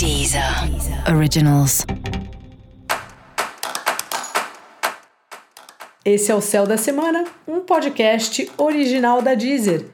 Deezer Originals. Esse é o Céu da Semana, um podcast original da Deezer.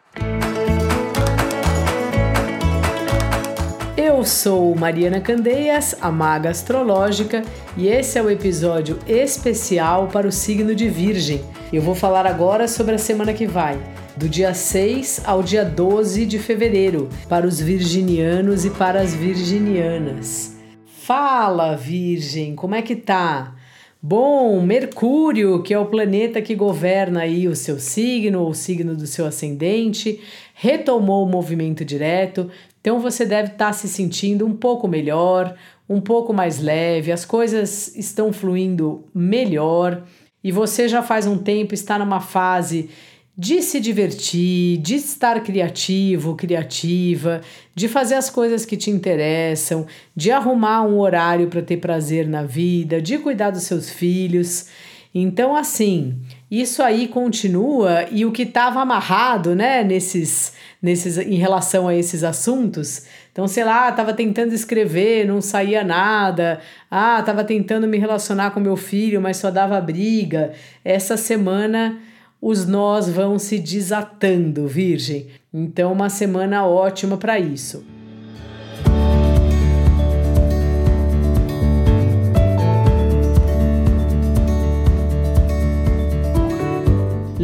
Eu sou Mariana Candeias, a maga astrológica, e esse é o episódio especial para o signo de Virgem. Eu vou falar agora sobre a semana que vai, do dia 6 ao dia 12 de fevereiro, para os virginianos e para as virginianas. Fala, Virgem, como é que tá? Bom, Mercúrio, que é o planeta que governa aí o seu signo ou o signo do seu ascendente, retomou o movimento direto, então você deve estar tá se sentindo um pouco melhor, um pouco mais leve, as coisas estão fluindo melhor e você já faz um tempo está numa fase de se divertir, de estar criativo, criativa, de fazer as coisas que te interessam, de arrumar um horário para ter prazer na vida, de cuidar dos seus filhos. Então, assim, isso aí continua e o que estava amarrado, né, nesses, nesses, em relação a esses assuntos. Então, sei lá, estava tentando escrever, não saía nada. Ah, estava tentando me relacionar com meu filho, mas só dava briga. Essa semana os nós vão se desatando, Virgem. Então, uma semana ótima para isso.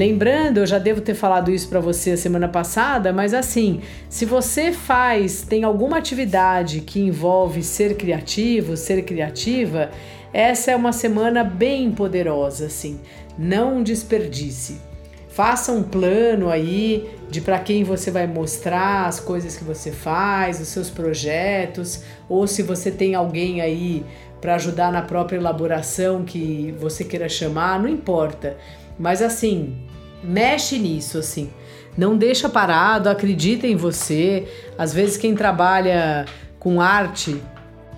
Lembrando, eu já devo ter falado isso para você a semana passada, mas assim, se você faz, tem alguma atividade que envolve ser criativo, ser criativa, essa é uma semana bem poderosa, assim. Não desperdice. Faça um plano aí de para quem você vai mostrar as coisas que você faz, os seus projetos, ou se você tem alguém aí para ajudar na própria elaboração que você queira chamar, não importa. Mas assim, mexe nisso assim. Não deixa parado, acredita em você. Às vezes quem trabalha com arte,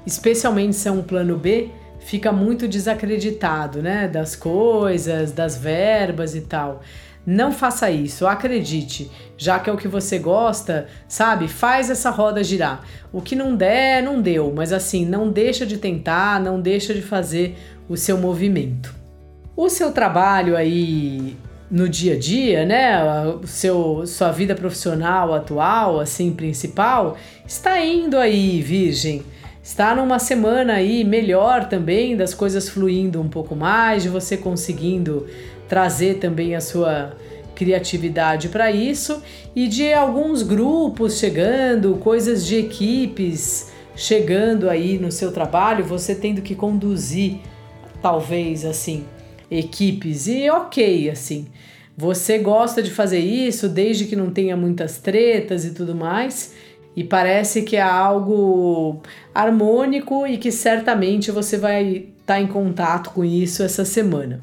especialmente se é um plano B, fica muito desacreditado, né? Das coisas, das verbas e tal. Não faça isso, acredite, já que é o que você gosta, sabe? Faz essa roda girar. O que não der, não deu, mas assim, não deixa de tentar, não deixa de fazer o seu movimento. O seu trabalho aí no dia a dia, né? O seu sua vida profissional atual, assim, principal, está indo aí, virgem está numa semana aí melhor também, das coisas fluindo um pouco mais, de você conseguindo trazer também a sua criatividade para isso e de alguns grupos chegando, coisas de equipes chegando aí no seu trabalho, você tendo que conduzir talvez assim equipes e OK assim. Você gosta de fazer isso desde que não tenha muitas tretas e tudo mais e parece que é algo harmônico e que certamente você vai estar tá em contato com isso essa semana.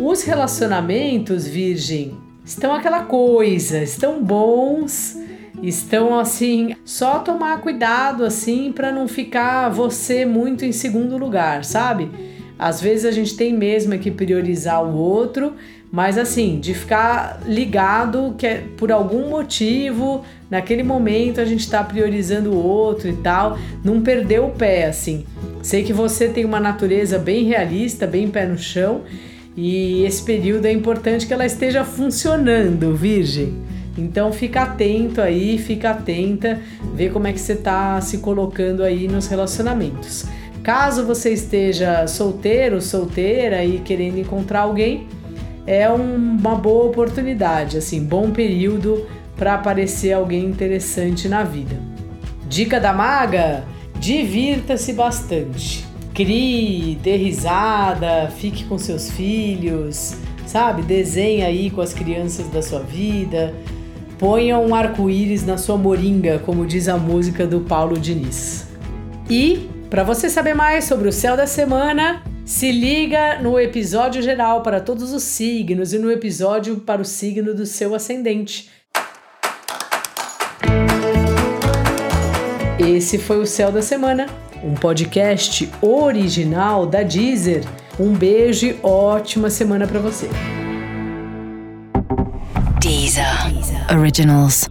Os relacionamentos, Virgem, estão aquela coisa, estão bons, estão assim, só tomar cuidado assim para não ficar você muito em segundo lugar, sabe? Às vezes a gente tem mesmo que priorizar o outro, mas assim, de ficar ligado que é, por algum motivo, naquele momento a gente está priorizando o outro e tal, não perder o pé, assim. Sei que você tem uma natureza bem realista, bem pé no chão, e esse período é importante que ela esteja funcionando, Virgem. Então fica atento aí, fica atenta, vê como é que você está se colocando aí nos relacionamentos. Caso você esteja solteiro, solteira e querendo encontrar alguém, é um, uma boa oportunidade, assim, bom período para aparecer alguém interessante na vida. Dica da maga: divirta-se bastante. Crie, dê risada, fique com seus filhos, sabe? Desenhe aí com as crianças da sua vida. Ponha um arco-íris na sua moringa, como diz a música do Paulo Diniz. E para você saber mais sobre o céu da semana, se liga no episódio geral para todos os signos e no episódio para o signo do seu ascendente. Esse foi o Céu da Semana, um podcast original da Deezer. Um beijo e ótima semana para você. Deezer. Originals.